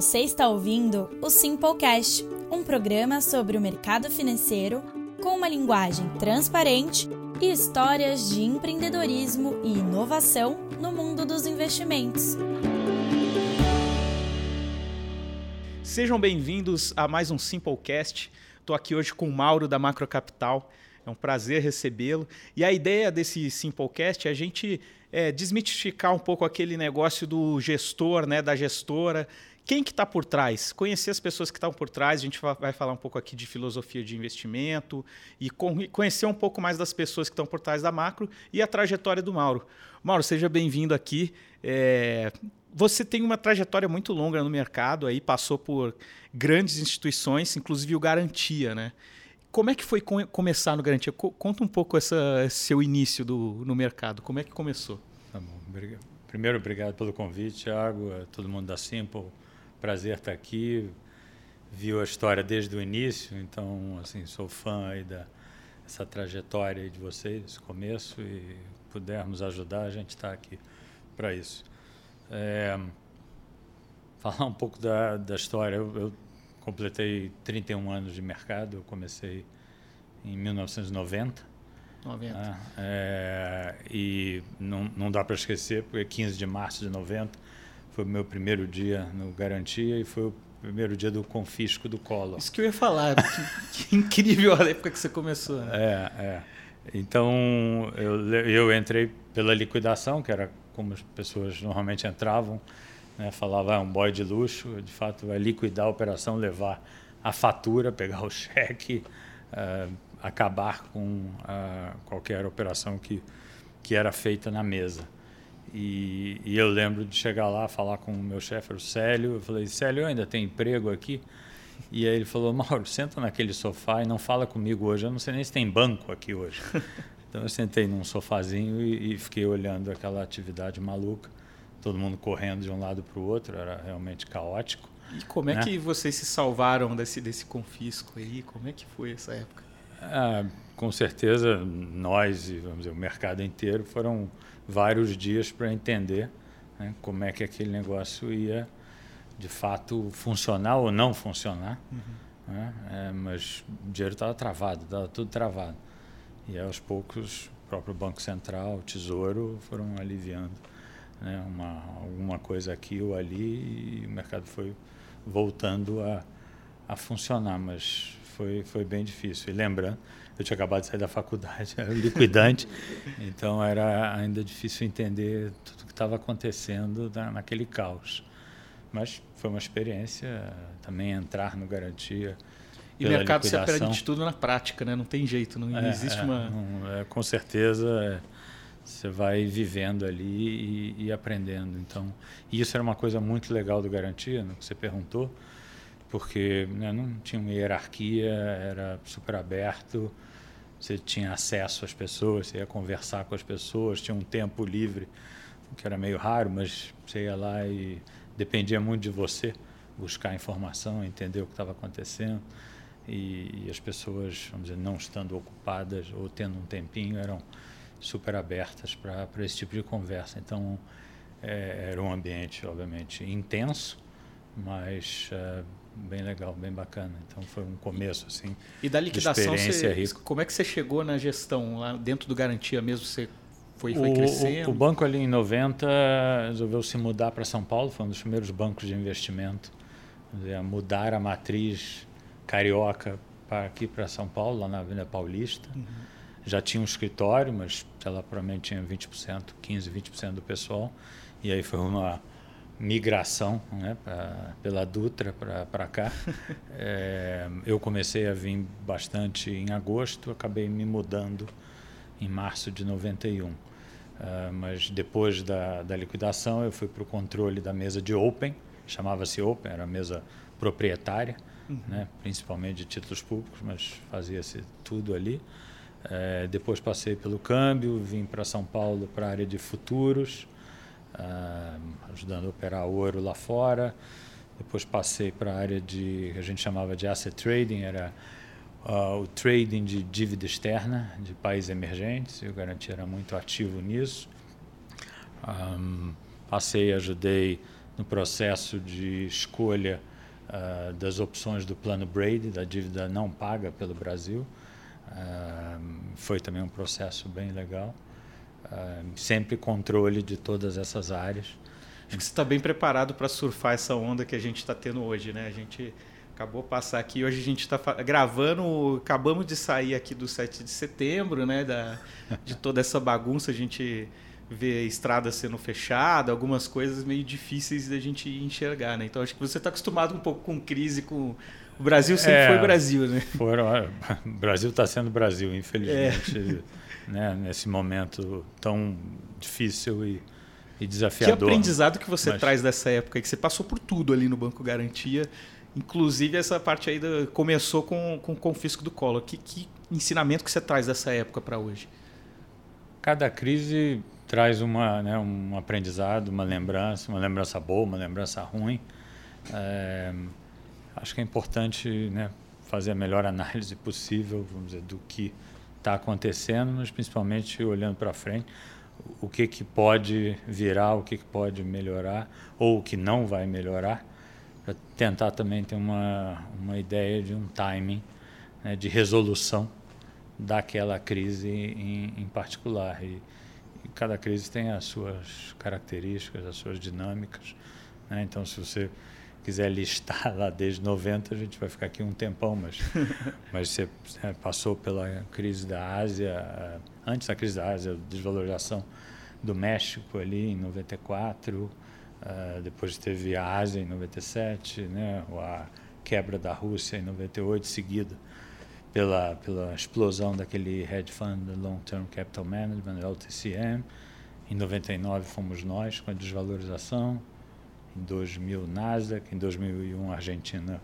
Você está ouvindo o Simplecast, um programa sobre o mercado financeiro com uma linguagem transparente e histórias de empreendedorismo e inovação no mundo dos investimentos. Sejam bem-vindos a mais um Simplecast. Estou aqui hoje com o Mauro da Macro Capital. É um prazer recebê-lo. E a ideia desse Simplecast é a gente é, desmitificar um pouco aquele negócio do gestor, né, da gestora, quem que está por trás? Conhecer as pessoas que estão por trás. A gente vai falar um pouco aqui de filosofia de investimento e conhecer um pouco mais das pessoas que estão por trás da macro e a trajetória do Mauro. Mauro, seja bem-vindo aqui. É... Você tem uma trajetória muito longa no mercado, aí passou por grandes instituições, inclusive o Garantia, né? Como é que foi começar no Garantia? Conta um pouco essa, seu início do, no mercado. Como é que começou? Tá bom. Primeiro, obrigado pelo convite, Thiago, todo mundo da Simple prazer estar aqui. Viu a história desde o início, então assim sou fã aí da essa trajetória de vocês, esse começo e pudermos ajudar, a gente está aqui para isso. É, falar um pouco da, da história. Eu, eu, completei 31 anos de mercado. Eu comecei em 1990. 90. Né? É, e não, não dá para esquecer, porque 15 de março de 90 foi o meu primeiro dia no Garantia e foi o primeiro dia do confisco do Collor. Isso que eu ia falar. que, que, incrível a época que você começou. Né? É, é. Então, eu, eu entrei pela liquidação, que era como as pessoas normalmente entravam, né? falava, ah, um boy de luxo, de fato vai liquidar a operação, levar a fatura, pegar o cheque, uh, acabar com uh, qualquer operação que, que era feita na mesa. E, e, eu lembro de chegar lá, falar com o meu chefe, o Célio. Eu falei, Célio, eu ainda tenho emprego aqui? E aí ele falou, Mauro, senta naquele sofá e não fala comigo hoje. Eu não sei nem se tem banco aqui hoje. então eu sentei num sofazinho e, e fiquei olhando aquela atividade maluca. Todo mundo correndo de um lado para o outro, era realmente caótico. E como é né? que vocês se salvaram desse, desse confisco aí? Como é que foi essa época? Ah, com certeza, nós e vamos dizer, o mercado inteiro foram vários dias para entender né, como é que aquele negócio ia de fato funcionar ou não funcionar. Uhum. Né? É, mas o dinheiro estava travado, estava tudo travado. E aos poucos, o próprio Banco Central, o Tesouro foram aliviando né, uma, alguma coisa aqui ou ali e o mercado foi voltando a, a funcionar. Mas foi, foi bem difícil. E lembrando, eu tinha acabado de sair da faculdade, era liquidante, então era ainda difícil entender tudo o que estava acontecendo na, naquele caos. Mas foi uma experiência também entrar no garantia. E o mercado liquidação. se aprende de tudo na prática, né? Não tem jeito, não, é, existe é, uma. Não, é, com certeza é, você vai vivendo ali e, e, aprendendo. Então, isso era uma coisa muito legal do garantia, no que você perguntou porque né, não tinha uma hierarquia, era super aberto, você tinha acesso às pessoas, você ia conversar com as pessoas, tinha um tempo livre, que era meio raro, mas você ia lá e dependia muito de você buscar informação, entender o que estava acontecendo. E, e, as pessoas, vamos dizer, não estando ocupadas ou tendo um tempinho, eram super abertas para esse tipo de conversa. Então, é, era um ambiente, obviamente, intenso, mas é, bem legal, bem bacana. Então foi um começo assim. E da liquidação, você, como é que você chegou na gestão lá dentro do garantia mesmo? Você foi, foi o, crescendo? O, o, banco ali em 90 resolveu se mudar para São Paulo, foi um dos primeiros bancos de investimento, dizer, mudar a matriz carioca para aqui para São Paulo, lá na Avenida Paulista. Uhum. Já tinha um escritório, mas ela provavelmente tinha 20%, 15, 20% do pessoal. E aí foi uma migração né, pra, pela Dutra para cá. é, eu comecei a vir bastante em agosto, acabei me mudando em março de 91. Uh, ah, mas depois da, da liquidação, eu fui para o controle da mesa de Open, chamava-se Open, era a mesa proprietária, uhum. né, principalmente de títulos públicos, mas fazia-se tudo ali. É, depois passei pelo câmbio, vim para São Paulo para a área de futuros, ajudando a operar ouro lá fora. Depois passei para a área de que a gente chamava de asset trading, era uh, o trading de dívida externa de países emergentes. Eu garantia era muito ativo nisso. Um, passei, ajudei no processo de escolha uh, das opções do plano Brady, da dívida não paga pelo Brasil. Uh, foi também um processo bem legal. Uh, sempre controle de todas essas áreas. Acho que você está bem preparado para surfar essa onda que a gente está tendo hoje, né? A gente acabou passar aqui, hoje a gente está gravando, acabamos de sair aqui do 7 de setembro, né? Da, de toda essa bagunça, a gente vê estrada sendo fechada, algumas coisas meio difíceis da gente enxergar, né? Então acho que você está acostumado um pouco com crise, com o Brasil sempre é, foi Brasil, né? Foram, o Brasil está sendo Brasil, infelizmente, é. Né? nesse momento tão difícil e, e desafiador. Que aprendizado que você Mas... traz dessa época, que você passou por tudo ali no Banco Garantia, inclusive essa parte aí do, começou com, com o confisco do Collor. Que, que ensinamento que você traz dessa época para hoje? Cada crise traz uma, né, um aprendizado, uma lembrança, uma lembrança boa, uma lembrança ruim. É, acho que é importante né, fazer a melhor análise possível, vamos dizer, do que está acontecendo, mas principalmente olhando para frente, o que que pode virar, o que que pode melhorar ou o que não vai melhorar, para tentar também ter uma uma ideia de um timing né, de resolução daquela crise em, em particular. E, cada crise tem as suas características, as suas dinâmicas. Né? Então, se você quiser listar lá desde 90, a gente vai ficar aqui um tempão, mas, mas você né, passou pela crise da Ásia, antes da crise da Ásia, desvalorização do México ali em 94, uh, depois teve a Ásia em 97, né, a quebra da Rússia em 98, seguida pela, pela explosão daquele hedge fund Long Term Capital Management, LTCM. Em 99 fomos nós com a desvalorização. Em 2000 Nasdaq, em 2001 a Argentina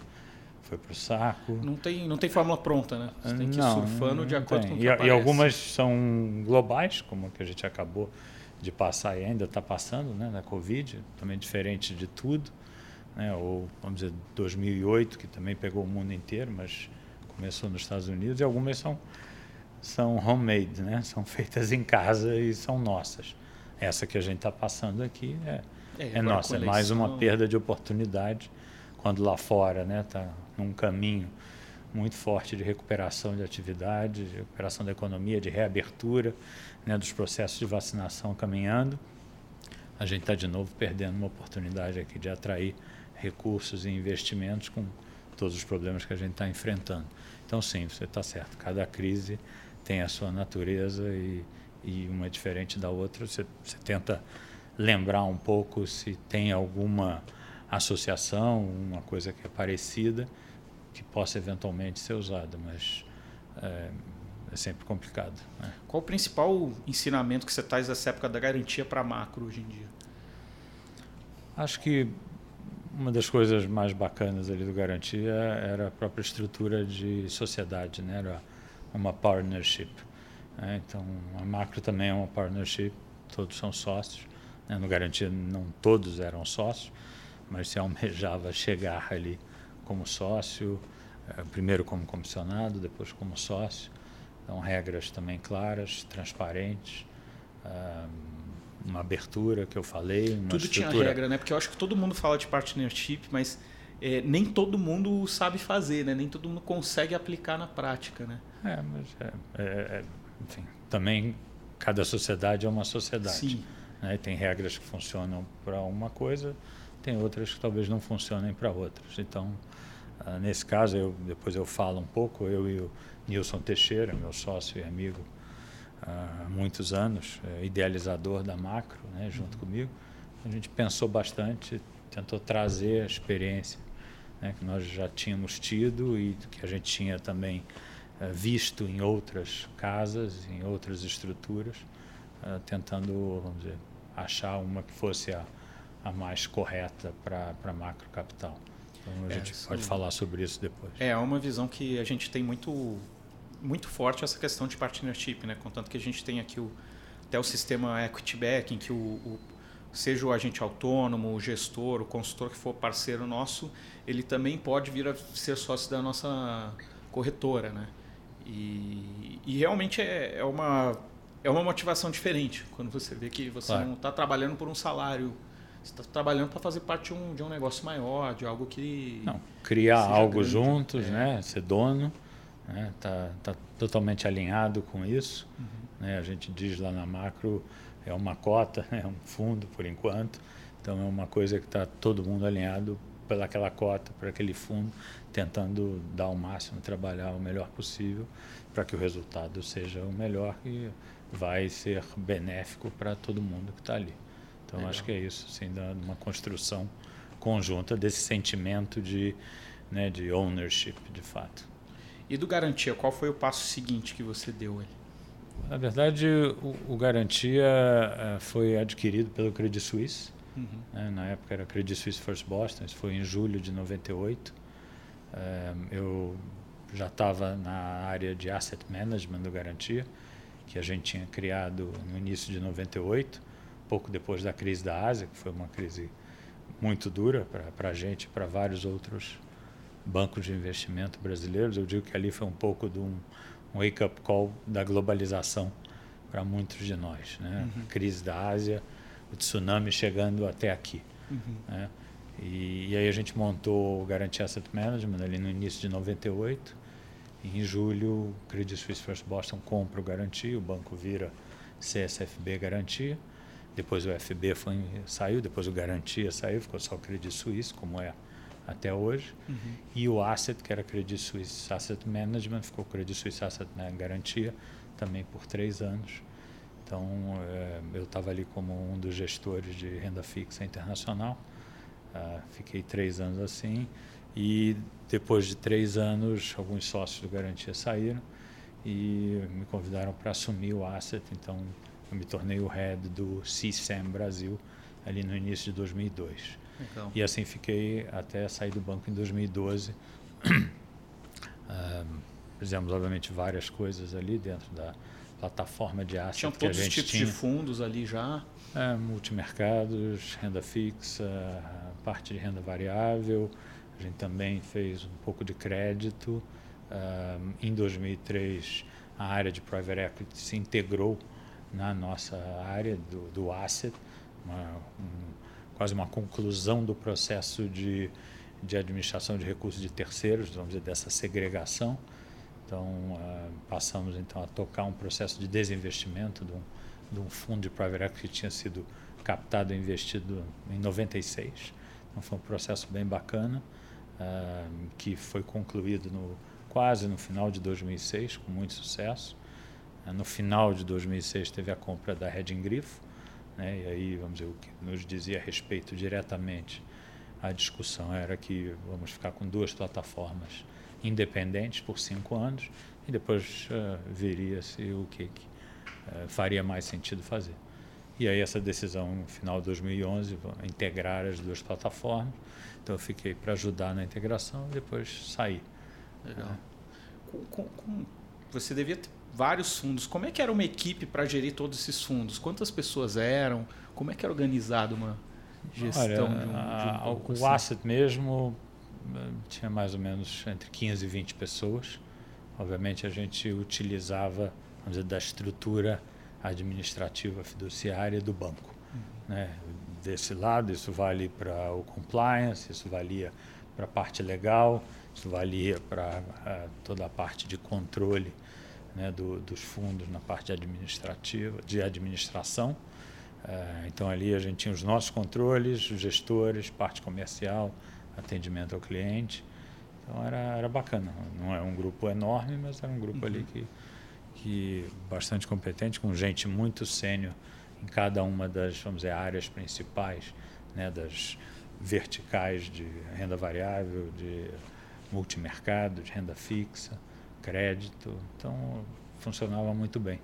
foi para o saco. Não tem, não tem fórmula pronta, né? Você tem que ir não, surfando de acordo tem. com o que e, e, algumas são globais, como a que a gente acabou de passar e ainda está passando, né, na Covid, também diferente de tudo. Né? Ou, vamos dizer, 2008, que também pegou o mundo inteiro, mas começou nos Estados Unidos e algumas são são homemade, né? São feitas em casa e são nossas. Essa que a gente está passando aqui é, é, é nossa, é mais uma perda de oportunidade quando lá fora, né, está num caminho muito forte de recuperação de atividade, de recuperação da economia, de reabertura, né, dos processos de vacinação caminhando. A gente está de novo perdendo uma oportunidade aqui de atrair recursos e investimentos com todos os problemas que a gente está enfrentando. Então, sim, você está certo. Cada crise tem a sua natureza e, e uma é diferente da outra. Você, você tenta lembrar um pouco se tem alguma associação, uma coisa que é parecida, que possa eventualmente ser usada, mas é, é sempre complicado. Né? Qual o principal ensinamento que você traz dessa época da garantia para macro hoje em dia? Acho que uma das coisas mais bacanas ali do Garantia era a própria estrutura de sociedade, né? Era uma partnership. Né? Então, a Macro também é uma partnership, todos são sócios. Né? No Garantia não todos eram sócios, mas se almejava chegar ali como sócio, eh, primeiro como comissionado, depois como sócio. Então, regras também claras, transparentes. Ah, uma abertura que eu falei. Tudo estrutura... tinha regra, né? Porque eu acho que todo mundo fala de partnership, mas é, nem todo mundo sabe fazer, né? Nem todo mundo consegue aplicar na prática, né? É, mas é, é, é enfim, também cada sociedade é uma sociedade. Sim. Né? Tem regras que funcionam para uma coisa, tem outras que talvez não funcionem para outras. Então, uh, nesse caso, eu, depois eu falo um pouco, eu e o Nilson Teixeira, meu sócio e amigo há muitos anos, é, idealizador da Macro, né, junto uhum. comigo. A gente pensou bastante, tentou trazer a experiência né, que nós já tínhamos tido e que a gente tinha também é, visto em outras casas, em outras estruturas, é, tentando, vamos dizer, achar uma que fosse a, a mais correta para macro capital. Então a gente pode falar sobre isso depois. É uma visão que a gente tem muito muito forte essa questão de partnership, né? Contanto que a gente tem aqui o, até o sistema equity back, em que o, o, seja o agente autônomo, o gestor, o consultor que for parceiro nosso, ele também pode vir a ser sócio da nossa corretora, né? E, e realmente é, é, uma, é uma motivação diferente quando você vê que você claro. não está trabalhando por um salário Você está trabalhando para fazer parte de um, de um negócio maior, de algo que. Não, criar algo grande. juntos, É. né? Ser dono, né? Tá, tá totalmente alinhado com isso. Uhum. Né? A gente diz lá na macro é uma cota, é um fundo por enquanto. Então é uma coisa que está todo mundo alinhado pelaquela cota, para aquele fundo, tentando dar o máximo, trabalhar o melhor possível para que o resultado seja o melhor e vai ser benéfico para todo mundo que está ali. Então Legal. acho que é isso, assim, uma construção conjunta desse sentimento de, né, de ownership, de fato. E do garantia, qual foi o passo seguinte que você deu ali? Na verdade, o, o Garantia eh, foi adquirido pelo Credit Suisse. Uhum. né? Na época era Credit Suisse First Boston, isso foi em julho de 98. Eh, eu já estava na área de Asset Management do Garantia, que a gente tinha criado no início de 98, pouco depois da crise da Ásia, que foi uma crise muito dura para a gente e para vários outros bancos de investimento brasileiros. Eu digo que ali foi um pouco de um, um wake-up call da globalização para muitos de nós. Né? Uhum. Crise da Ásia, o tsunami chegando até aqui. Uhum. Né? E, e aí a gente montou o Garantia Asset Management ali no início de 98. Em julho, o Credit Suisse First Boston compra o Garantia, o banco vira CSFB Garantia. Depois o FB foi, saiu, depois o Garantia saiu, ficou só o Credit Suisse, como é até hoje. Uhum. E o Asset, que era Credit Suisse Asset Management, ficou Credit Suisse Asset né, Garantia também por três anos. Então, eh, eu estava ali como um dos gestores de renda fixa internacional. Ah, fiquei três anos assim. E depois de três anos, alguns sócios do Garantia saíram e me convidaram para assumir o Asset. Então, eu me tornei o head do CSAM Brasil ali no início de 2002. Legal. E assim fiquei até sair do banco em 2012. Ah, fizemos, obviamente, várias coisas ali dentro da plataforma de asset Tinham que a todos os gente tipos tinha. de fundos ali já. É, multimercados, renda fixa, parte de renda variável. A gente também fez um pouco de crédito. Ah, em 2003, a área de private equity se integrou na nossa área do, do asset, uma, um, quase uma conclusão do processo de, de administração de recursos de terceiros, vamos dizer, dessa segregação. Então, ah, passamos então a tocar um processo de desinvestimento de um, de um fundo de private equity que tinha sido captado e investido em 96. Então, foi um processo bem bacana, ah, que foi concluído no, quase no final de 2006, com muito sucesso. Ah, no final de 2006 teve a compra da Reding Grifo, né, e aí, vamos dizer, o que nos dizia a respeito diretamente a discussão era que vamos ficar com duas plataformas independentes por cinco anos e depois uh, veria-se o que, que uh, faria mais sentido fazer. E aí essa decisão, no final de 2011, integrar as duas plataformas. Então eu fiquei para ajudar na integração e depois saí. Legal. Com, com, com, você devia ter vários fundos. Como é que era uma equipe para gerir todos esses fundos? Quantas pessoas eram? Como é que era organizado uma gestão Olha, de um, de um a, O assim? asset mesmo eh, tinha mais ou menos entre 15 e 20 pessoas. Obviamente a gente utilizava, vamos dizer, da estrutura administrativa fiduciária do banco. Uhum. Né? Desse lado, isso vale para o compliance, isso valia para a parte legal, isso valia para uh, toda a parte de controle né, do, dos fundos na parte administrativa, de administração. Uh, então ali a gente tinha os nossos controles, os gestores, parte comercial, atendimento ao cliente. Então era, era bacana. Não é um grupo enorme, mas era um grupo uhum. ali que, que bastante competente, com gente muito sênior em cada uma das, vamos dizer, áreas principais, né, das verticais de renda variável, de multimercado, de renda fixa, crédito. Então funcionava muito bem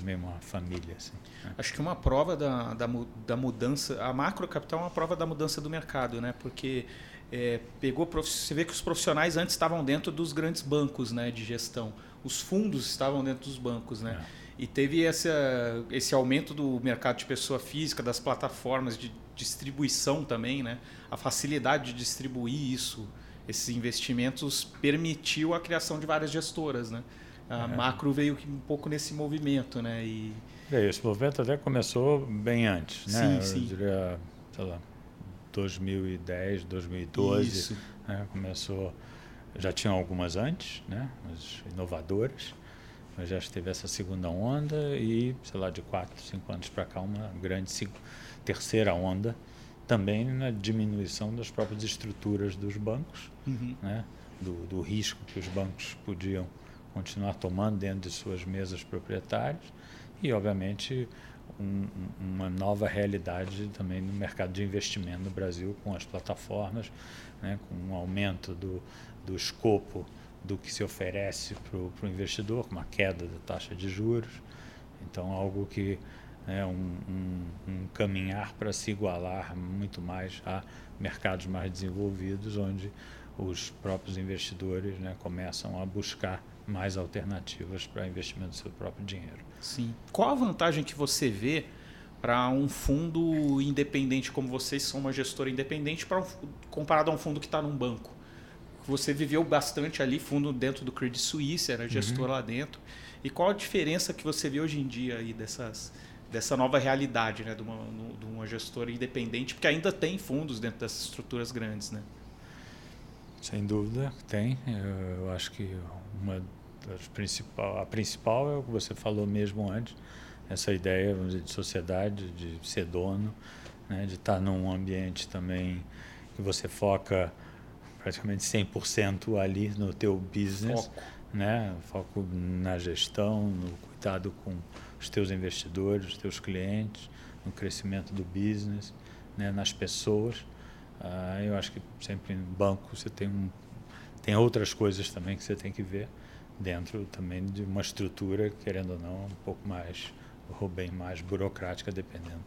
meio uma família. Assim, né? Acho que uma prova da, da, da, mudança, a macro capital é uma prova da mudança do mercado, né? porque é, pegou, você vê que os profissionais antes estavam dentro dos grandes bancos né, de gestão, os fundos estavam dentro dos bancos. Né? É. E teve essa, esse aumento do mercado de pessoa física, das plataformas de distribuição também, né? a facilidade de distribuir isso, esses investimentos, permitiu a criação de várias gestoras. Né? A é. macro veio um pouco nesse movimento, né? E... É, esse movimento até começou bem antes, né? Sim, sim. Eu diria, sei lá, 2010, 2012. Isso. Né? Começou, já tinha algumas antes, né? mas inovadoras, mas já teve essa segunda onda e, sei lá, de quatro, cinco anos para cá, uma grande terceira onda, também na diminuição das próprias estruturas dos bancos, uhum. né? do, do risco que os bancos podiam continuar tomando dentro de suas mesas proprietárias e, obviamente, um, uma nova realidade também no mercado de investimento no Brasil, com as plataformas, né, com um aumento do, do escopo do que se oferece para o investidor, com uma queda da taxa de juros. Então, algo que é um, um, um caminhar para se igualar muito mais a mercados mais desenvolvidos, onde os próprios investidores né, começam a buscar mais alternativas para investimento do seu próprio dinheiro. Sim. Qual a vantagem que você vê para um fundo independente como vocês são uma gestora independente para comparado a um fundo que está num banco? Você viveu bastante ali, fundo dentro do Credit Suisse, era gestor uhum. lá dentro. E qual a diferença que você vê hoje em dia aí dessas, dessa nova realidade né, de, uma, de uma gestora independente? Porque ainda tem fundos dentro dessas estruturas grandes, né? Sem dúvida, tem. Eu, eu acho que uma das principal, a principal é o que você falou mesmo antes, essa ideia dizer, de sociedade, de ser dono, né, de estar num ambiente também que você foca praticamente 100% ali no teu business, foco. né, foco na gestão, no cuidado com os teus investidores, os teus clientes, no crescimento do business, né, nas pessoas. Uh, eu acho que sempre em banco você tem, um, tem outras coisas também que você tem que ver dentro também de uma estrutura, querendo ou não, um pouco mais, ou bem mais burocrática, dependendo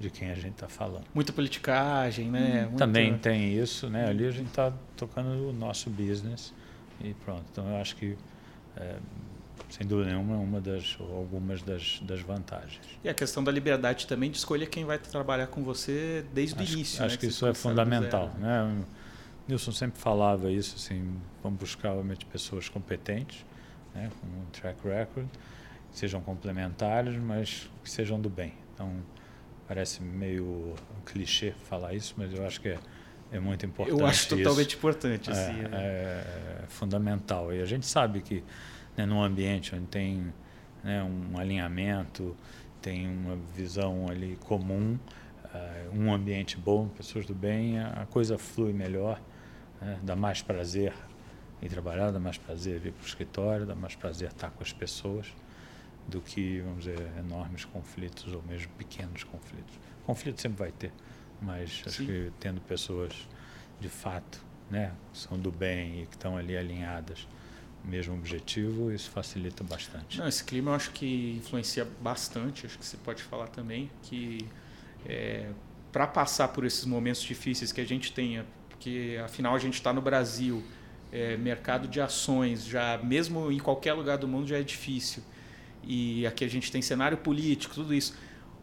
de quem a gente está falando. Muita politicagem, né? Hum, também tem isso, né? Ali a gente está tocando o nosso business e pronto. Então eu acho que é, sem dúvida nenhuma, uma das, ou algumas das, das vantagens. E a questão da liberdade também de escolher quem vai trabalhar com você desde acho, o início. Acho né, que, que isso é fundamental. Né? O Nilson sempre falava isso, assim, vamos buscar realmente pessoas competentes, né, com um track record, que sejam complementares, mas que sejam do bem. Então, parece meio clichê falar isso, mas eu acho que é, é muito importante. Eu acho totalmente isso. importante. Assim, é, né? é, fundamental. E a gente sabe que né, num ambiente onde tem né, um alinhamento, tem uma visão ali comum, uh, um ambiente bom, pessoas do bem, a, coisa flui melhor, né, dá mais prazer em trabalhar, dá mais prazer ir para o escritório, dá mais prazer estar com as pessoas do que, vamos dizer, enormes conflitos ou mesmo pequenos conflitos. Conflito sempre vai ter, mas acho que tendo pessoas de fato, né, que são do bem e que estão ali alinhadas, mesmo objetivo, isso facilita bastante. Não, esse clima eu acho que influencia bastante, acho que você pode falar também, que é, para passar por esses momentos difíceis que a gente tenha, porque afinal a gente está no Brasil, é, mercado de ações, já mesmo em qualquer lugar do mundo já é difícil, e aqui a gente tem cenário político, tudo isso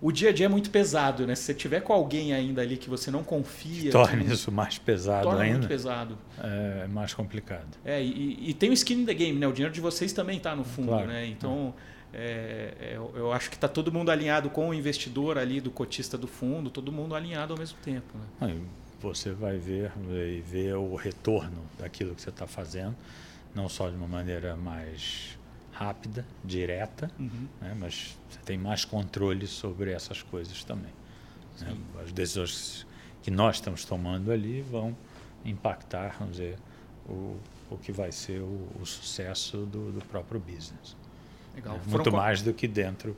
o dia a dia é muito pesado, né? Se você tiver com alguém ainda ali que você não confia. Torna que, isso mais pesado torna ainda. muito pesado. É mais complicado. É, e, e, tem o skin in the game, né? O dinheiro de vocês também está no fundo, claro. né? Então, é, é, eu acho que está todo mundo alinhado com o investidor ali, do cotista do fundo, todo mundo alinhado ao mesmo tempo. Né? você vai ver e ver o retorno daquilo que você está fazendo, não só de uma maneira mais rápida, direta, uhum. né? mas você tem mais controle sobre essas coisas também. Né? As decisões que nós estamos tomando ali vão impactar, vamos dizer, o, o que vai ser o, o sucesso do, do, próprio business. Legal. Né? Muito mais do que dentro,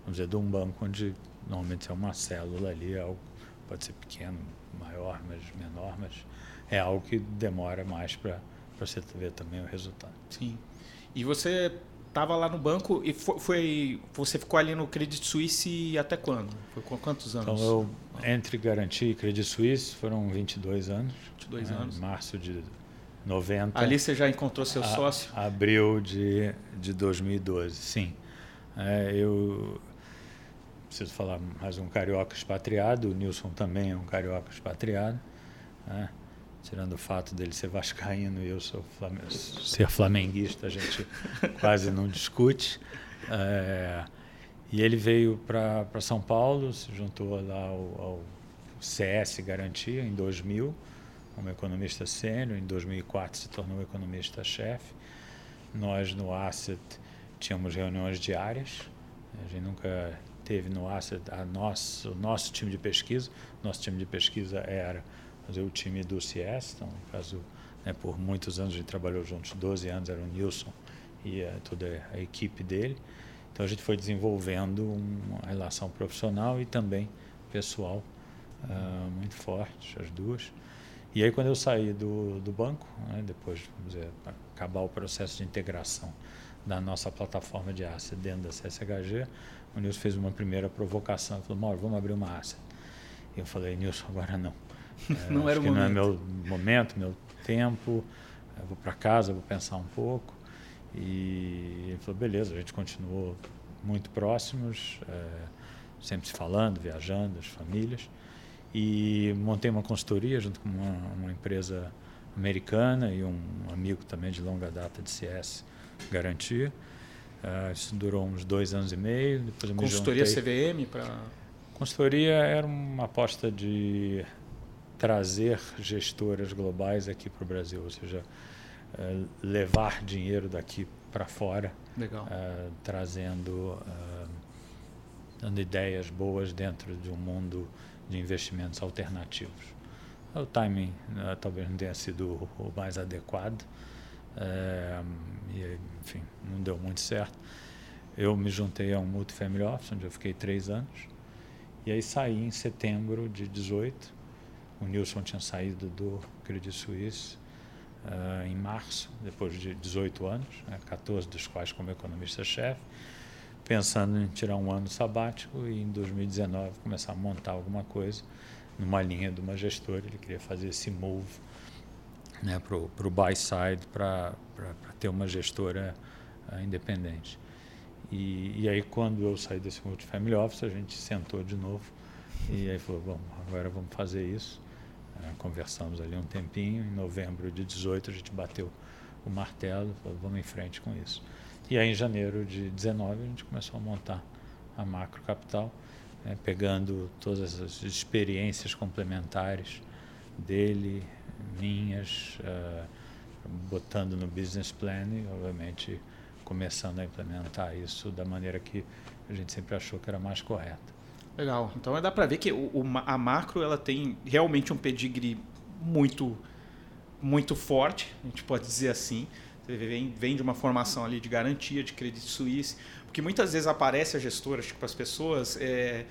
vamos dizer, de um banco onde normalmente é uma célula ali, é algo pode ser pequeno, maior, mas menor, mas é algo que demora mais para você ver também o resultado. Sim. E você estava lá no banco e foi, foi, você ficou ali no Credit Suisse até quando? Foi com quantos anos? Então eu entre Garantia e Credit Suisse foram 22 anos. 22 né, anos. Março de 90. Ali você já encontrou seu a, sócio? Abril de, de 2012, sim. É, eu preciso falar mais um carioca expatriado, o Nilson também é um carioca expatriado. Né? Tirando o fato dele ser vascaíno e eu ser flamenguista, a gente quase não discute. É, e ele veio para São Paulo, se juntou lá ao, ao CS Garantia em 2000, como economista sênior. Em 2004 se tornou economista-chefe. Nós no Asset tínhamos reuniões diárias. A gente nunca teve no Asset a nosso, o nosso time de pesquisa. Nosso time de pesquisa era fazer o time do CS. No caso, né, por muitos anos a gente trabalhou juntos, 12 anos era o Nilson e a, toda a equipe dele. Então a gente foi desenvolvendo uma relação profissional e também pessoal uh, muito forte, as duas. E aí quando eu saí do, do banco, né, depois vamos dizer, acabar o processo de integração da nossa plataforma de asset dentro da CSHG, o Nilson fez uma primeira provocação, falou, Mauro, vamos abrir uma asset. Eu falei, Nilson, agora não. É, não era o momento. Não é meu momento, meu tempo, eu vou para casa, vou pensar um pouco. E ele falou, beleza, a gente continuou muito próximos, é, sempre se falando, viajando, as famílias. E montei uma consultoria junto com uma, uma, empresa americana e um amigo também de longa data de CS Garantia. Uh, isso durou uns dois anos e meio. Depois consultoria CVM para. Consultoria era uma aposta de trazer gestoras globais aqui para o Brasil, ou seja, uh, levar dinheiro daqui para fora, uh, trazendo, uh, dando ideias boas dentro de um mundo de investimentos alternativos. O timing uh, talvez não tenha sido o mais adequado, e, enfim, não deu muito certo. Eu me juntei a um multifamily office, onde eu fiquei três anos, e aí saí em setembro de 18. O Nilson tinha saído do Credit Suisse, uh, em março, depois de 18 anos, né, 14 dos quais como economista-chefe, pensando em tirar um ano sabático e em 2019 começar a montar alguma coisa numa linha de uma gestora. Ele queria fazer esse move né, para o buy side para ter uma gestora uh, independente. E, e, aí, quando eu saí desse multifamily office, a gente sentou de novo e aí falou: bom, agora vamos fazer isso. É, conversamos ali um tempinho, em novembro de 18 a gente bateu o martelo, falou, vamos em frente com isso. E aí em janeiro de 19 a gente começou a montar a Macro Capital, né, pegando todas as experiências complementares dele, minhas, uh, botando no business plan e obviamente começando a implementar isso da maneira que a gente sempre achou que era mais correta. Legal. Então dá para ver que o, a macro ela tem realmente um pedigree muito muito forte, a gente pode dizer assim. Você vem, vem de uma formação ali de garantia, de crédito suíço, porque muitas vezes aparece a gestora, tipo, as pessoas é,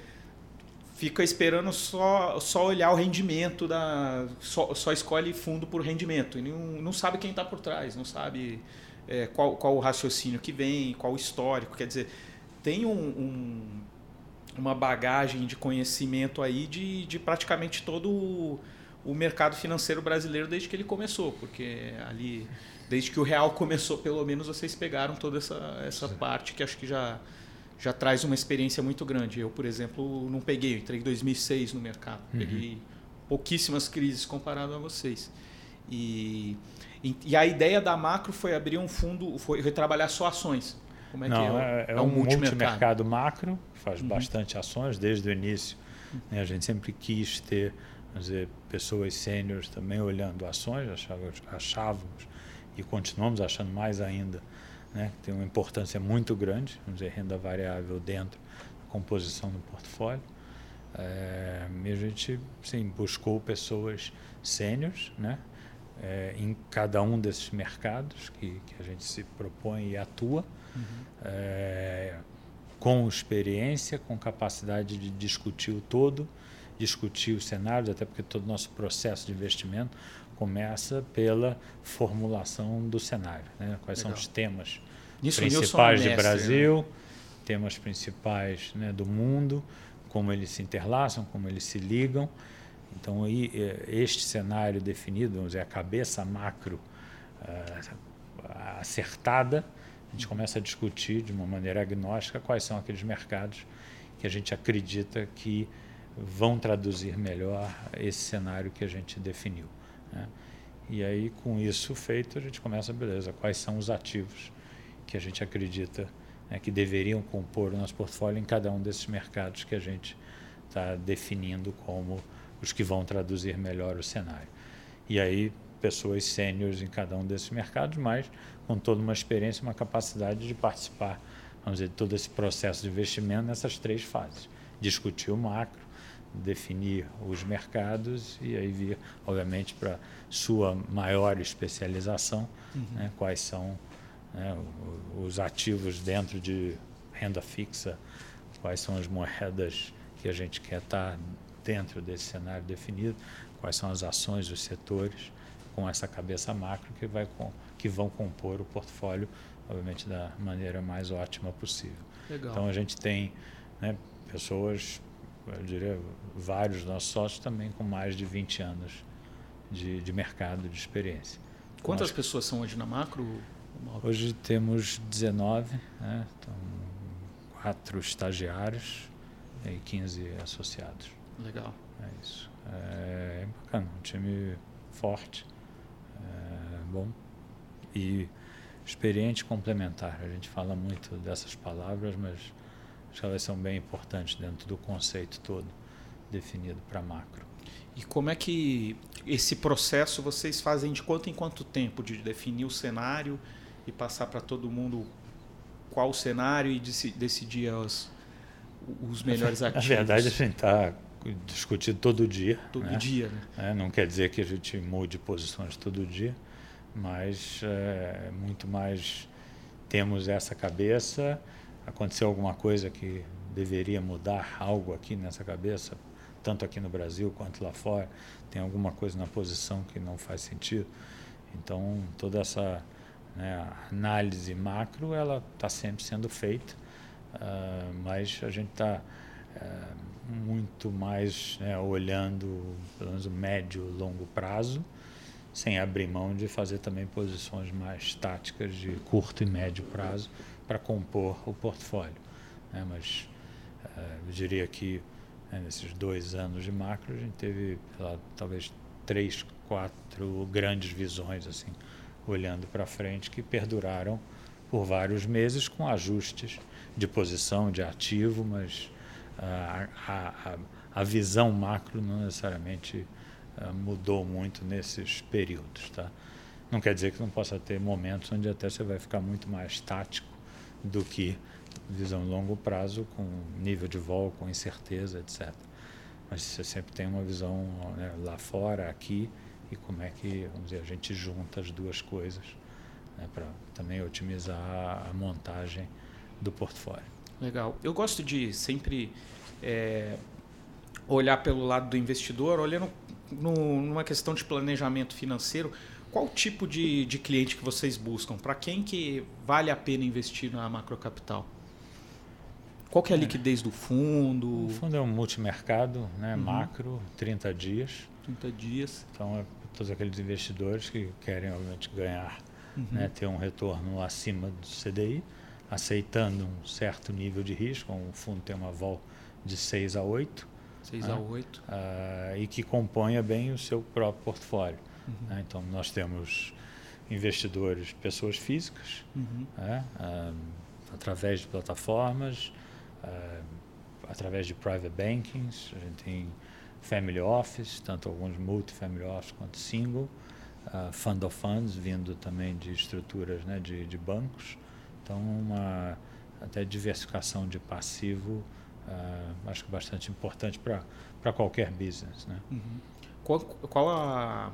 fica esperando só, só olhar o rendimento, da, só, só escolhe fundo por rendimento, e não, não sabe quem está por trás, não sabe é, qual, qual o raciocínio que vem, qual o histórico. Quer dizer, tem um, um uma bagagem de conhecimento aí de, de praticamente todo o, o mercado financeiro brasileiro desde que ele começou, porque ali desde que o real começou, pelo menos vocês pegaram toda essa, essa parte que acho que já já traz uma experiência muito grande. Eu, por exemplo, não peguei, entrei em 2006 no mercado, uhum. peguei pouquíssimas crises comparado a vocês. E, e, e, a ideia da macro foi abrir um fundo, foi, foi trabalhar só ações. Como é Não, que é? É, é, é um, um multimercado macro, faz uhum. bastante ações desde o início. Né? A gente sempre quis ter dizer, pessoas sêniores também olhando ações, achávamos, achávamos e continuamos achando mais ainda, né? que tem uma importância muito grande, vamos dizer, renda variável dentro da composição do portfólio. É, e a gente sim, buscou pessoas sêniores né? É, em cada um desses mercados que, que a gente se propõe e atua uhum. é, com experiência, com capacidade de discutir o todo, discutir os cenários, até porque todo o nosso processo de investimento começa pela formulação do cenário. Né? Quais Legal. são os temas Isso principais do Brasil, né? temas principais né, do mundo, como eles se interlaçam, como eles se ligam. Então, aí, é, este cenário definido, vamos dizer, a cabeça macro uh, acertada, a gente começa a discutir de uma maneira agnóstica quais são aqueles mercados que a gente acredita que vão traduzir melhor esse cenário que a gente definiu. Né? E aí, com isso feito, a gente começa, beleza, quais são os ativos que a gente acredita né, que deveriam compor o nosso portfólio em cada um desses mercados que a gente está definindo como os que vão traduzir melhor o cenário. E aí, pessoas sêniores em cada um desses mercados, mas com toda uma experiência, uma capacidade de participar, vamos dizer, de todo esse processo de investimento nessas três fases. Discutir o macro, definir os mercados e aí vir, obviamente, para sua maior especialização, uhum. né, quais são né, os ativos dentro de renda fixa, quais são as moedas que a gente quer estar dentro desse cenário definido, quais são as ações, os setores, com essa cabeça macro que, vai com, que vão compor o portfólio, obviamente, da maneira mais ótima possível. Legal. Então a gente tem né, pessoas, eu diria, vários nossos sócios também com mais de 20 anos de, de mercado, de experiência. Quantas pessoas são hoje na macro? Hoje temos 19, né? então, quatro estagiários e 15 associados. Legal. É isso. É, é bacana, um time forte, bom e experiente complementar. A gente fala muito dessas palavras, mas acho que elas são bem importantes dentro do conceito todo definido para macro. E como é que esse processo vocês fazem de quanto em quanto tempo de definir o cenário e passar para todo mundo qual o cenário e decidir os, os melhores ativos? Na verdade, a gente está discutindo todo dia. Todo né? dia, né? É, não quer dizer que a gente mude posições todo dia, mas é, muito mais temos essa cabeça. Aconteceu alguma coisa que deveria mudar algo aqui nessa cabeça, tanto aqui no Brasil quanto lá fora. Tem alguma coisa na posição que não faz sentido. Então, toda essa né, análise macro, ela está sempre sendo feita, uh, mas a gente está uh, muito mais né, olhando, pelo menos, o médio longo prazo, sem abrir mão de fazer também posições mais táticas de curto e médio prazo para compor o portfólio. Né? Mas uh, eu diria que né, nesses dois anos de macro a gente teve lá, talvez três, quatro grandes visões assim olhando para frente, que perduraram por vários meses com ajustes de posição, de ativo, mas a, a, a visão macro não necessariamente mudou muito nesses períodos. Tá? Não quer dizer que não possa ter momentos onde até você vai ficar muito mais tático do que visão longo prazo, com nível de vol, com incerteza, etc. Mas você sempre tem uma visão né, lá fora, aqui, e como é que vamos dizer, a gente junta as duas coisas né, para também otimizar a montagem do portfólio. Legal. Eu gosto de sempre é, olhar pelo lado do investidor, olhando no, numa questão de planejamento financeiro, qual tipo de, de cliente que vocês buscam? Para quem que vale a pena investir na macrocapital? Qual que é a é. liquidez do fundo? O fundo é um multimercado, né, uhum. macro, 30 dias. 30 dias. Então, é todos aqueles investidores que querem, obviamente, ganhar, uhum. né, ter um retorno acima do CDI, aceitando um certo nível de risco. O fundo tem uma vol de 6 a 8. 6 né, a 8. Uh, ah, e que componha bem o seu próprio portfólio. Uhum. Né? Então, nós temos investidores, pessoas físicas, uhum. né? uh, através de plataformas, uh, através de private bankings, a gente tem family office, tanto alguns multi-family office quanto single, fund of funds, vindo também de estruturas né, de, de bancos. Então, uma até diversificação de passivo, uh, acho que bastante importante para qualquer business. Né? Uhum. Qual, qual, a,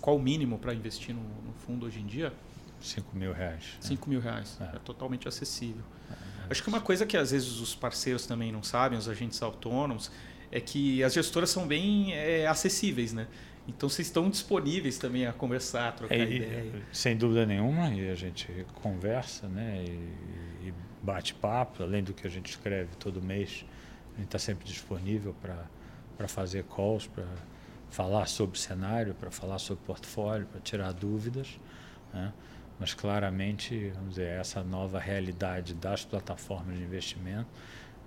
qual o mínimo para investir no, no, fundo hoje em dia? 5 mil reais. 5 né? mil reais, é. é totalmente acessível. É, é Acho que uma coisa que às vezes os parceiros também não sabem, os agentes autônomos, é que as gestoras são bem é, acessíveis, né? Então vocês estão disponíveis também a conversar, a trocar é, ideia. Sem dúvida nenhuma, e a gente conversa, né? E, e bate papo, além do que a gente escreve todo mês, a gente está sempre disponível para fazer calls, para falar sobre o cenário, para falar sobre o portfólio, para tirar dúvidas. Né? Mas claramente, vamos dizer, essa nova realidade das plataformas de investimento,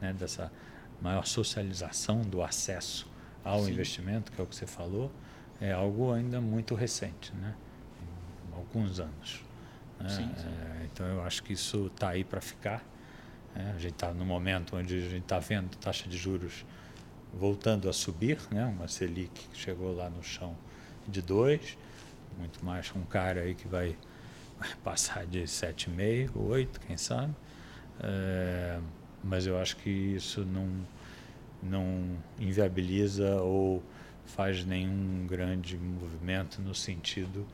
né? dessa maior socialização do acesso ao Sim. investimento, que é o que você falou, é algo ainda muito recente, né? Em alguns anos. Né? Sim, sim. É, então eu acho que isso está aí para ficar. Né? A gente está no momento onde a gente está vendo taxa de juros voltando a subir, né? uma Selic que chegou lá no chão de 2, muito mais um cara aí que vai, vai passar de 7,5, 8, quem sabe. É, mas eu acho que isso não, não inviabiliza ou faz nenhum grande movimento no sentido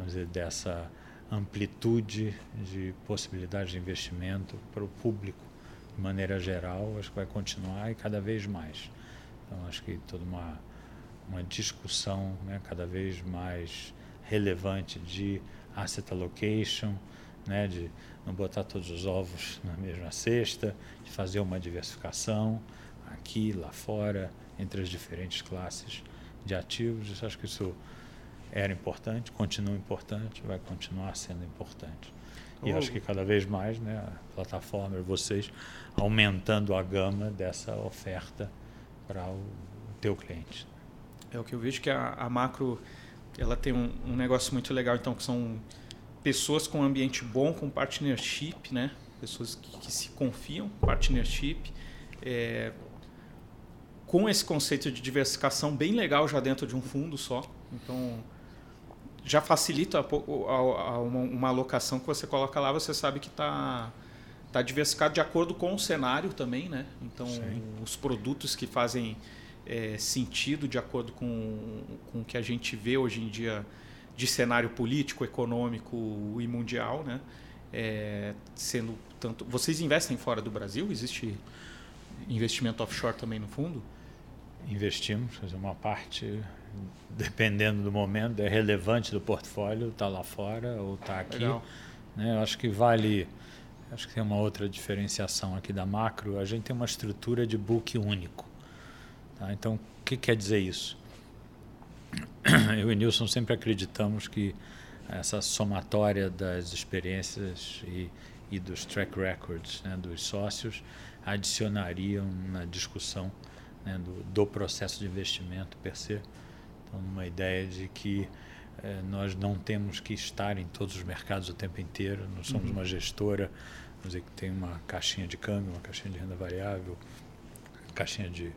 vamos dizer, dessa amplitude de possibilidades de investimento para o público de maneira geral, acho que vai continuar e cada vez mais. Então, acho que toda uma, uma discussão né, cada vez mais relevante de asset allocation, né, de não botar todos os ovos na mesma cesta, de fazer uma diversificação aqui, lá fora, entre as diferentes classes de ativos. acho que isso era importante, continua importante, vai continuar sendo importante. E acho que cada vez mais né, a plataforma e vocês aumentando a gama dessa oferta para o teu cliente. É o que eu vejo que a, a macro ela tem um, um, negócio muito legal, então, que são pessoas com um ambiente bom, com partnership, né? pessoas que, que se confiam, partnership, é, com esse conceito de diversificação bem legal já dentro de um fundo só. Então, já facilita uma, alocação que você coloca lá, você sabe que está tá diversificado de acordo com o cenário também, né? Então, Sim. os produtos que fazem é, sentido de acordo com, com o que a gente vê hoje em dia de cenário político, econômico e mundial, né? É, sendo tanto. Vocês investem fora do Brasil? Existe investimento offshore também no fundo? Investimos, fazer uma parte dependendo do momento, é relevante do portfólio, está lá fora ou está aqui. Né? Eu acho que vale. Acho que tem uma outra diferenciação aqui da macro. A gente tem uma estrutura de book único. Tá? Então, o que quer dizer isso? Eu e Nilson sempre acreditamos que essa somatória das experiências e, e dos track records né, dos sócios adicionariam na discussão né, do, do processo de investimento per se então, uma ideia de que eh, nós não temos que estar em todos os mercados o tempo inteiro, nós somos uhum. uma gestora, vamos dizer que tem uma caixinha de câmbio, uma caixinha de renda variável, caixinha de,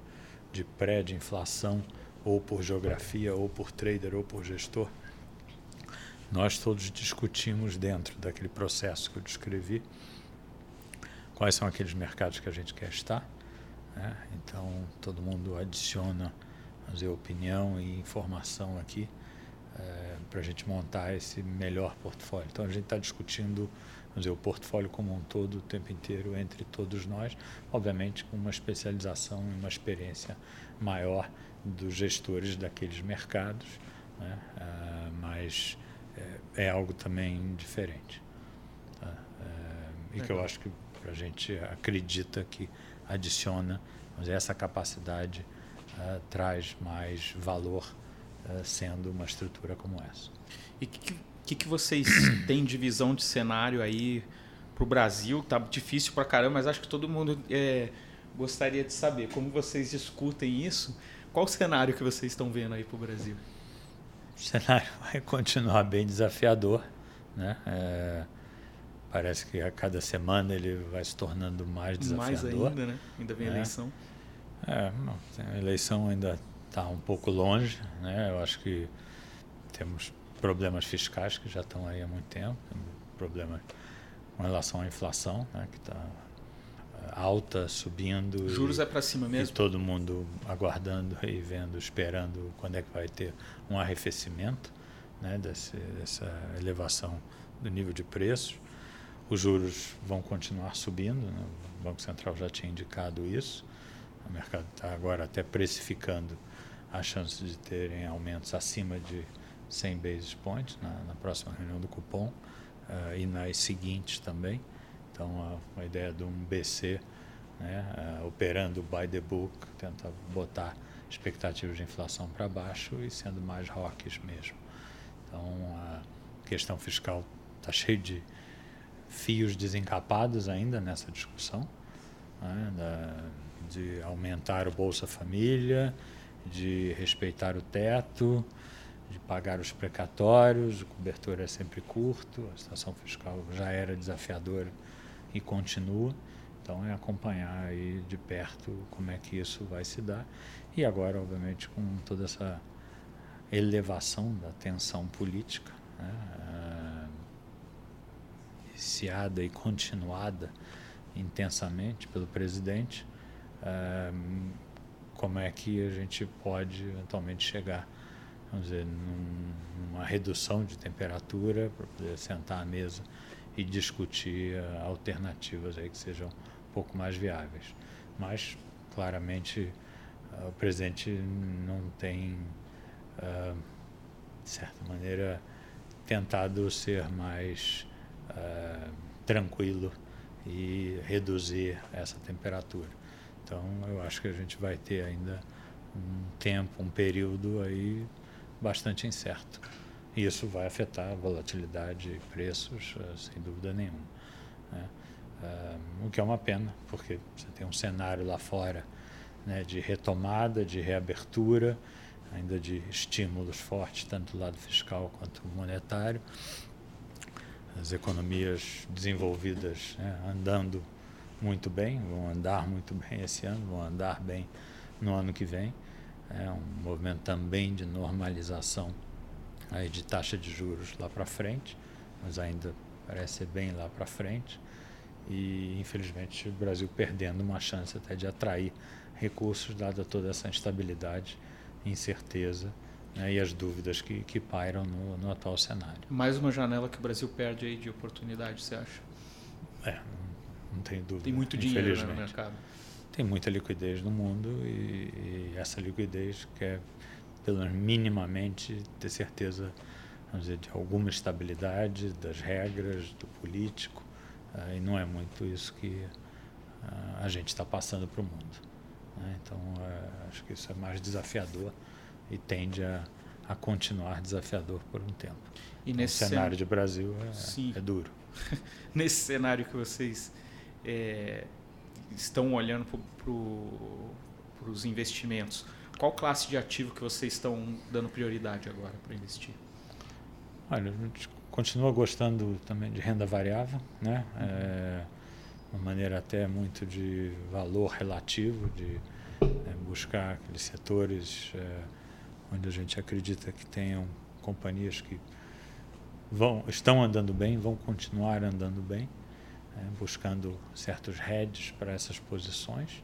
de pré, de inflação, ou por geografia, ou por trader, ou por gestor. Nós todos discutimos dentro daquele processo que eu descrevi quais são aqueles mercados que a gente quer estar. Né? Então, todo mundo adiciona dizer, opinião e informação aqui é, eh, para a gente montar esse melhor portfólio. Então a gente está discutindo dizer, o portfólio como um todo o tempo inteiro entre todos nós, obviamente com uma especialização e uma experiência maior dos gestores daqueles mercados, né? é, mas é, é, algo também diferente. Tá? e que eu acho que a gente acredita que adiciona dizer, essa capacidade uh, traz mais valor uh, sendo uma estrutura como essa. E o que, que, que, vocês têm de visão de cenário aí para o Brasil? Tá difícil para caramba, mas acho que todo mundo é, gostaria de saber como vocês discutem isso. Qual o cenário que vocês estão vendo aí para o Brasil? O cenário vai continuar bem desafiador, né? É, parece que a cada semana ele vai se tornando mais desafiador. Mais ainda, né? Ainda vem a é. eleição. É, a eleição ainda está um pouco longe, né? Eu acho que temos problemas fiscais que já estão aí há muito tempo, problemas com relação à inflação, né? que está é, alta, subindo. Juros e, é para cima mesmo. E todo mundo aguardando e vendo, esperando quando é que vai ter um arrefecimento né? Desse, dessa elevação do nível de preços. Os juros vão continuar subindo, né? o Banco Central já tinha indicado isso. O mercado está agora até precificando a chance de terem aumentos acima de 100 basis points na, na próxima reunião do cupom uh, e nas seguintes também. Então, a, a ideia de um BC né, uh, operando by the book, tenta botar expectativas de inflação para baixo e sendo mais rocks mesmo. Então, a questão fiscal está cheia de fios desencapados ainda nessa discussão. Né, da, de aumentar o Bolsa Família, de respeitar o teto, de pagar os precatórios, o cobertor é sempre curto, a situação fiscal já era desafiadora e continua. Então é acompanhar aí de perto como é que isso vai se dar e agora, obviamente, com toda essa elevação da tensão política, né, uh, iniciada e continuada intensamente pelo presidente, uh, como é que a gente pode eventualmente chegar, vamos dizer, num, numa redução de temperatura para poder sentar à mesa e discutir uh, alternativas aí que sejam um pouco mais viáveis. Mas, claramente, uh, o presidente não tem, de certa maneira, tentado ser mais tranquilo e reduzir essa temperatura. Então, eu acho que a gente vai ter ainda um tempo, um período aí bastante incerto. E isso vai afetar a volatilidade e preços, eh, sem dúvida nenhuma. Né? Uh, o que é uma pena, porque você tem um cenário lá fora né, de retomada, de reabertura, ainda de estímulos fortes, tanto do lado fiscal quanto monetário. As economias desenvolvidas né, andando muito bem, vão andar muito bem esse ano, vão andar bem no ano que vem. É um movimento também de normalização aí de taxa de juros lá para frente, mas ainda parece ser bem lá para frente. E infelizmente o Brasil perdendo uma chance até de atrair recursos, dada toda essa instabilidade, incerteza né, e as dúvidas que, que pairam no, no, atual cenário. Mais uma janela que o Brasil perde aí de oportunidade, você acha? É, não, não tem dúvida. Tem muito dinheiro né, no mercado. Tem muita liquidez no mundo e, e essa liquidez quer pelo menos minimamente, ter certeza vamos dizer, de alguma estabilidade das regras, do político. Uh, e não é muito isso que uh, a gente está passando para o mundo. Né? Então, uh, acho que isso é mais desafiador e tende a, a continuar desafiador por um tempo. E então, nesse cenário de Brasil é, é duro. nesse cenário que vocês é, estão olhando para os investimentos, qual classe de ativo que vocês estão dando prioridade agora para investir? Olha, a gente continua gostando também de renda variável, né? Uhum. É uma maneira até muito de valor relativo, de é, buscar aqueles setores é, onde a gente acredita que tenham companhias que vão, estão andando bem, vão continuar andando bem, é, buscando certos hedges para essas posições.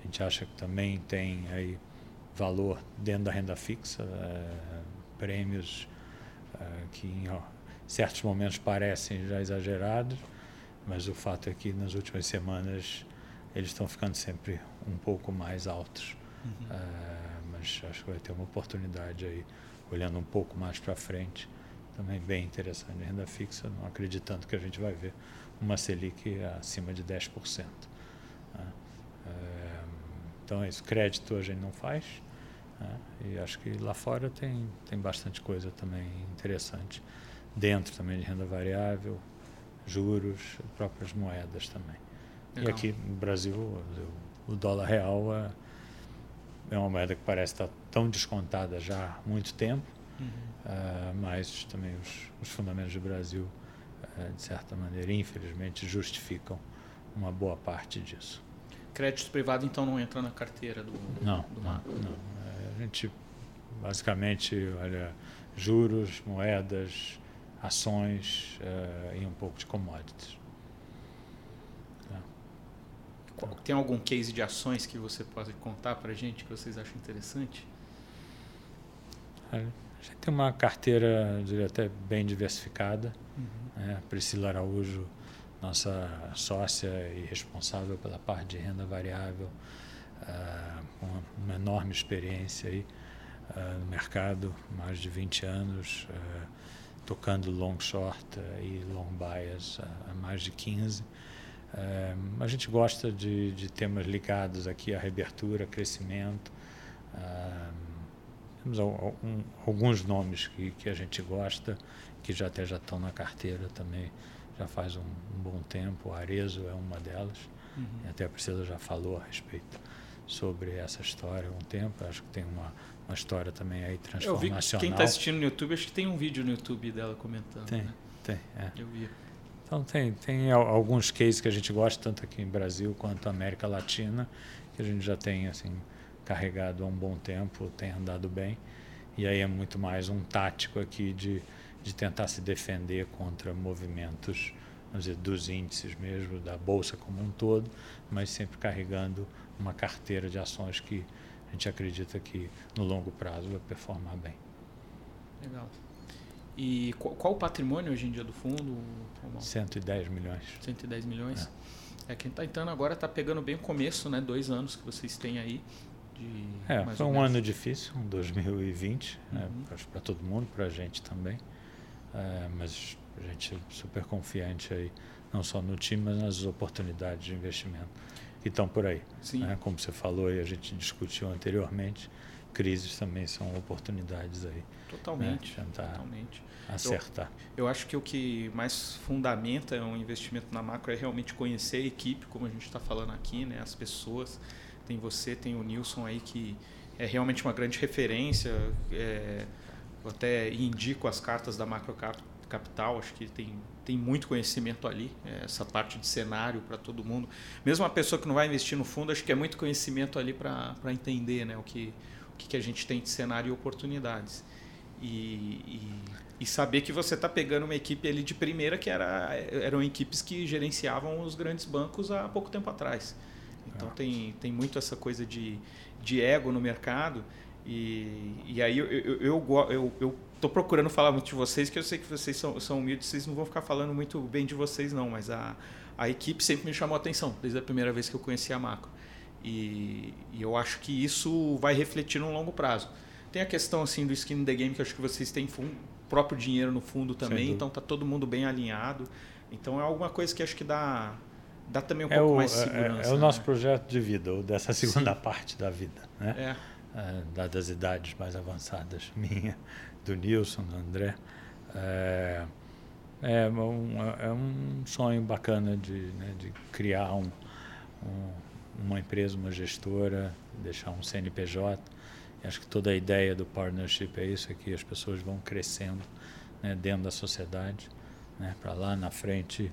A gente acha que também tem aí valor dentro da renda fixa, é, prêmios é, que em ó, certos momentos parecem já exagerados, mas o fato é que nas últimas semanas eles estão ficando sempre um pouco mais altos. Uhum. É, mas acho que vai ter uma oportunidade aí, olhando um pouco mais para frente, também bem interessante renda fixa, não acreditando que a gente vai ver uma Selic acima de 10%. Né? Então, esse crédito a gente não faz. Né? E acho que lá fora tem, tem bastante coisa também interessante. Dentro também de renda variável, juros, próprias moedas também. Legal. E aqui no Brasil, o dólar real é, é uma moeda que parece estar tão descontada já há muito tempo, uhum. uh, mas também os, os, fundamentos do Brasil, uh, de certa maneira, infelizmente, justificam uma boa parte disso. Crédito privado, então, não entra na carteira do, não, do não, não. A gente, basicamente, olha, juros, moedas, ações uh, e um pouco de commodities. Tem algum case de ações que você pode contar para a gente que vocês acham interessante? A gente tem uma carteira, diria até bem diversificada. Uhum. Né? Priscila Araújo nossa sócia e responsável pela parte de renda variável, uh, uma, enorme experiência aí, uh, no mercado, mais de 20 anos, uh, tocando long short e long bias há mais de 15. A gente gosta de, de, temas ligados aqui à reabertura, crescimento. temos um, alguns nomes que, que a gente gosta, que já até já estão na carteira também já faz um, um bom tempo. O Arezo é uma delas. Uhum. Até a Priscila já falou a respeito sobre essa história há um tempo. Acho que tem uma, uma história também aí transformacional. Eu vi que quem está assistindo no YouTube, acho que tem um vídeo no YouTube dela comentando. Tem, né? tem. É. Eu vi. Então tem, tem alguns cases que a gente gosta, tanto aqui em Brasil quanto América Latina, que a gente já tem assim carregado há um bom tempo, tem andado bem. E aí é muito mais um tático aqui de, de tentar se defender contra movimentos vamos dizer, dos índices mesmo, da bolsa como um todo, mas sempre carregando uma carteira de ações que a gente acredita que no longo prazo vai performar bem. Legal. E qual, qual, o patrimônio hoje em dia do fundo? 110 milhões. 110 milhões. É, é quem está entrando agora está pegando bem o começo, né? Dois anos que vocês têm aí. De é, foi um ano difícil, 2020, né? uhum. né, para todo mundo, para a gente também. É, mas a gente é super confiante aí, não só no time, mas nas oportunidades de investimento que estão por aí. Né? Como você falou e a gente discutiu anteriormente, crises também são oportunidades aí. Totalmente. Né? Tentar totalmente. acertar. Eu, eu, acho que o que mais fundamenta um investimento na macro é realmente conhecer a equipe, como a gente está falando aqui, né? as pessoas. Tem você, tem o Nilson aí que é realmente uma grande referência. É, eu até indico as cartas da Macro Capital, acho que tem, tem muito conhecimento ali, é, essa parte de cenário para todo mundo. Mesmo uma pessoa que não vai investir no fundo, acho que é muito conhecimento ali para entender né, o, que, o que a gente tem de cenário e oportunidades. E, e, e saber que você está pegando uma equipe ali de primeira que era, eram equipes que gerenciavam os grandes bancos há pouco tempo atrás. Então é. tem, tem muito essa coisa de, de ego no mercado e, e aí eu, eu, eu, eu, eu tô procurando falar muito de vocês, que eu sei que vocês são, são humildes, vocês não vão ficar falando muito bem de vocês, não, mas a, a equipe sempre me chamou a atenção, desde a primeira vez que eu conheci a Macro. E, e eu acho que isso vai refletir no longo prazo. Tem a questão assim do skin in the game, que eu acho que vocês têm próprio dinheiro no fundo também, então tá todo mundo bem alinhado. Então é alguma coisa que acho que dá, dá também um é pouco o, mais de segurança. É, é o nosso né? projeto de vida, ou dessa segunda Sim. parte da vida. Né? É é, dadas as idades mais avançadas minha, do Nilson, do André. É, é, um, é um sonho bacana de, né, de criar um, um, uma empresa, uma gestora, deixar um CNPJ. E acho que toda a ideia do partnership é isso, é que as pessoas vão crescendo né, dentro da sociedade, né, para lá na frente,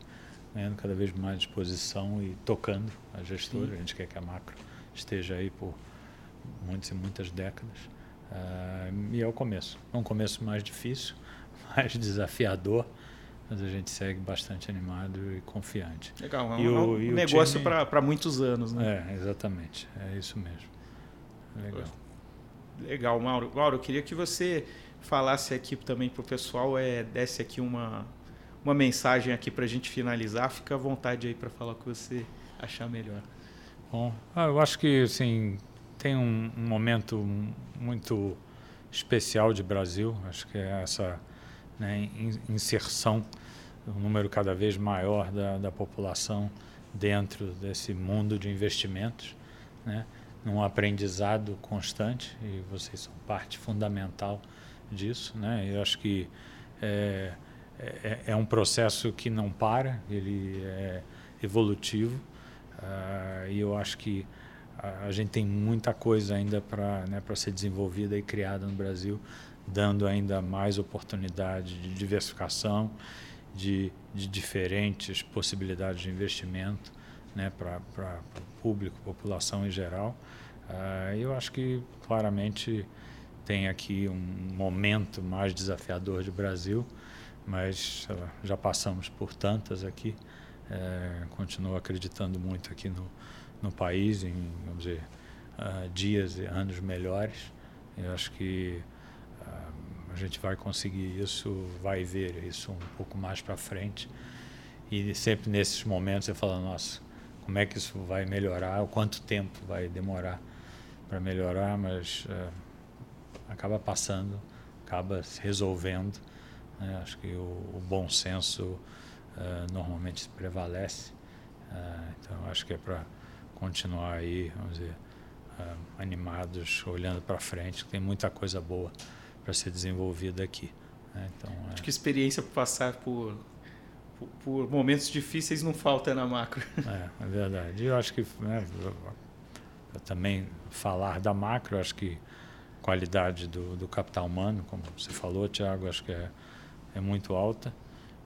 ganhando cada vez mais exposição e tocando a gestora. Sim. A gente quer que a macro esteja aí por muitas e muitas décadas. Uh, e é o começo. É um começo mais difícil, mais desafiador, mas a gente segue bastante animado e confiante. Legal, é um, o, um negócio para muitos anos, né? É, exatamente. É isso mesmo. Legal. Legal, Mauro. Mauro, eu queria que você falasse aqui também para o pessoal, é, desse aqui uma, uma mensagem aqui para a gente finalizar. Fica à vontade aí para falar o que você achar melhor. Bom, ah, eu acho que assim, tem um, um, momento muito especial de Brasil, acho que é essa né, inserção, um número cada vez maior da, da população dentro desse mundo de investimentos, né, num aprendizado constante, e vocês são parte fundamental disso. Né, eu acho que é, é, é um processo que não para, ele é evolutivo, uh, e eu acho que a, gente tem muita coisa ainda para né, ser desenvolvida e criada no Brasil, dando ainda mais oportunidade de diversificação, de, de diferentes possibilidades de investimento né, para o público, população em geral. Uh, eu acho que claramente tem aqui um momento mais desafiador de Brasil, mas uh, já passamos por tantas aqui. Uh, continuo acreditando muito aqui no, no país em, vamos dizer, uh, dias e anos melhores. Eu acho que gente vai conseguir isso, vai ver isso um pouco mais para frente. E sempre nesses momentos você fala, nossa, como é que isso vai melhorar, quanto tempo vai demorar para melhorar, mas uh, acaba passando, acaba se resolvendo. Né? Acho que o, o bom senso normalmente prevalece. então acho que é para continuar aí, vamos dizer, uh, animados, olhando para frente, tem muita coisa boa para ser desenvolvida aqui. Né? Então, é Acho é... que experiência por passar por, por, por, momentos difíceis não falta na macro. É, é verdade. Eu acho que né, eu também falar da macro, acho que qualidade do, do capital humano, como você falou, Tiago, acho que é, é muito alta.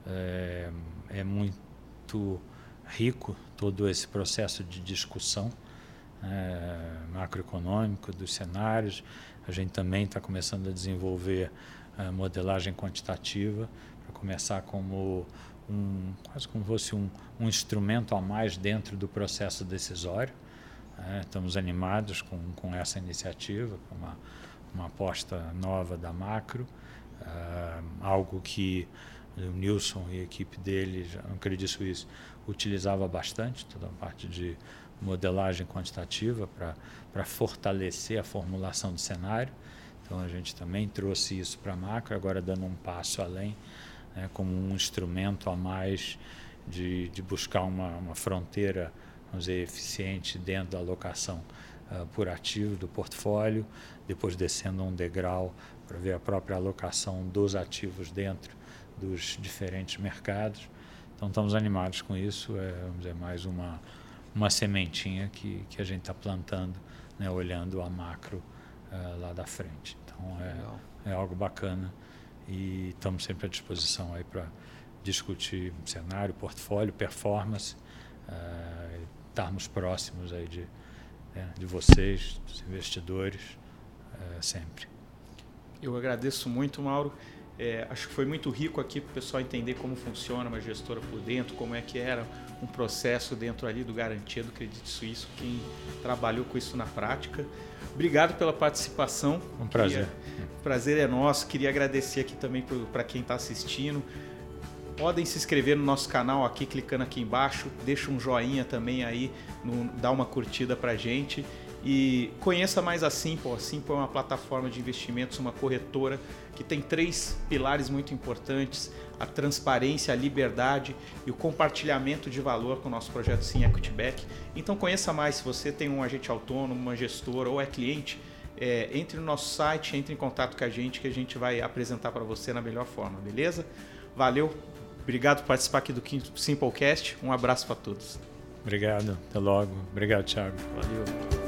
É, é muito rico todo esse processo de discussão é, macroeconômico dos cenários. A gente também está começando a desenvolver a modelagem quantitativa para começar como um quase como fosse um, um instrumento a mais dentro do processo decisório. É, estamos animados com, com essa iniciativa, com uma, uma aposta nova da macro, uh, algo que o Nilson e a equipe dele, já não acredito isso, utilizava bastante, toda a parte de modelagem quantitativa para fortalecer a formulação do cenário. Então a gente também trouxe isso para a macro, agora dando um passo além, né, como um instrumento a mais de, de buscar uma, uma fronteira vamos dizer, eficiente dentro da alocação uh, por ativo do portfólio, depois descendo um degrau para ver a própria alocação dos ativos dentro dos diferentes mercados. Então estamos animados com isso, é vamos dizer, mais uma, uma sementinha que, que a gente está plantando, né, olhando a macro uh, lá da frente. Então é, é algo bacana e estamos sempre à disposição aí para discutir cenário, portfólio, performance, uh, estarmos próximos aí de, né, de vocês, dos investidores, uh, sempre. Eu agradeço muito, Mauro. É, acho que foi muito rico aqui para o pessoal entender como funciona uma gestora por dentro, como é que era um processo dentro ali do Garantia do Crédito Suíço, quem trabalhou com isso na prática. Obrigado pela participação. Um prazer. Queria, prazer é nosso. Queria agradecer aqui também para quem está assistindo. Podem se inscrever no nosso canal aqui, clicando aqui embaixo. Deixa um joinha também aí, no, dá uma curtida para gente. E conheça mais a Simple. A Simple é uma plataforma de investimentos, uma corretora que tem três pilares muito importantes: a transparência, a liberdade e o compartilhamento de valor com o nosso projeto Sim Equity Back. Então conheça mais se você tem um agente autônomo, uma gestora ou é cliente. É, entre no nosso site, entre em contato com a gente que a gente vai apresentar para você na melhor forma, beleza? Valeu, obrigado por participar aqui do Simplecast. Um abraço para todos. Obrigado, até logo. Obrigado, Thiago. Valeu.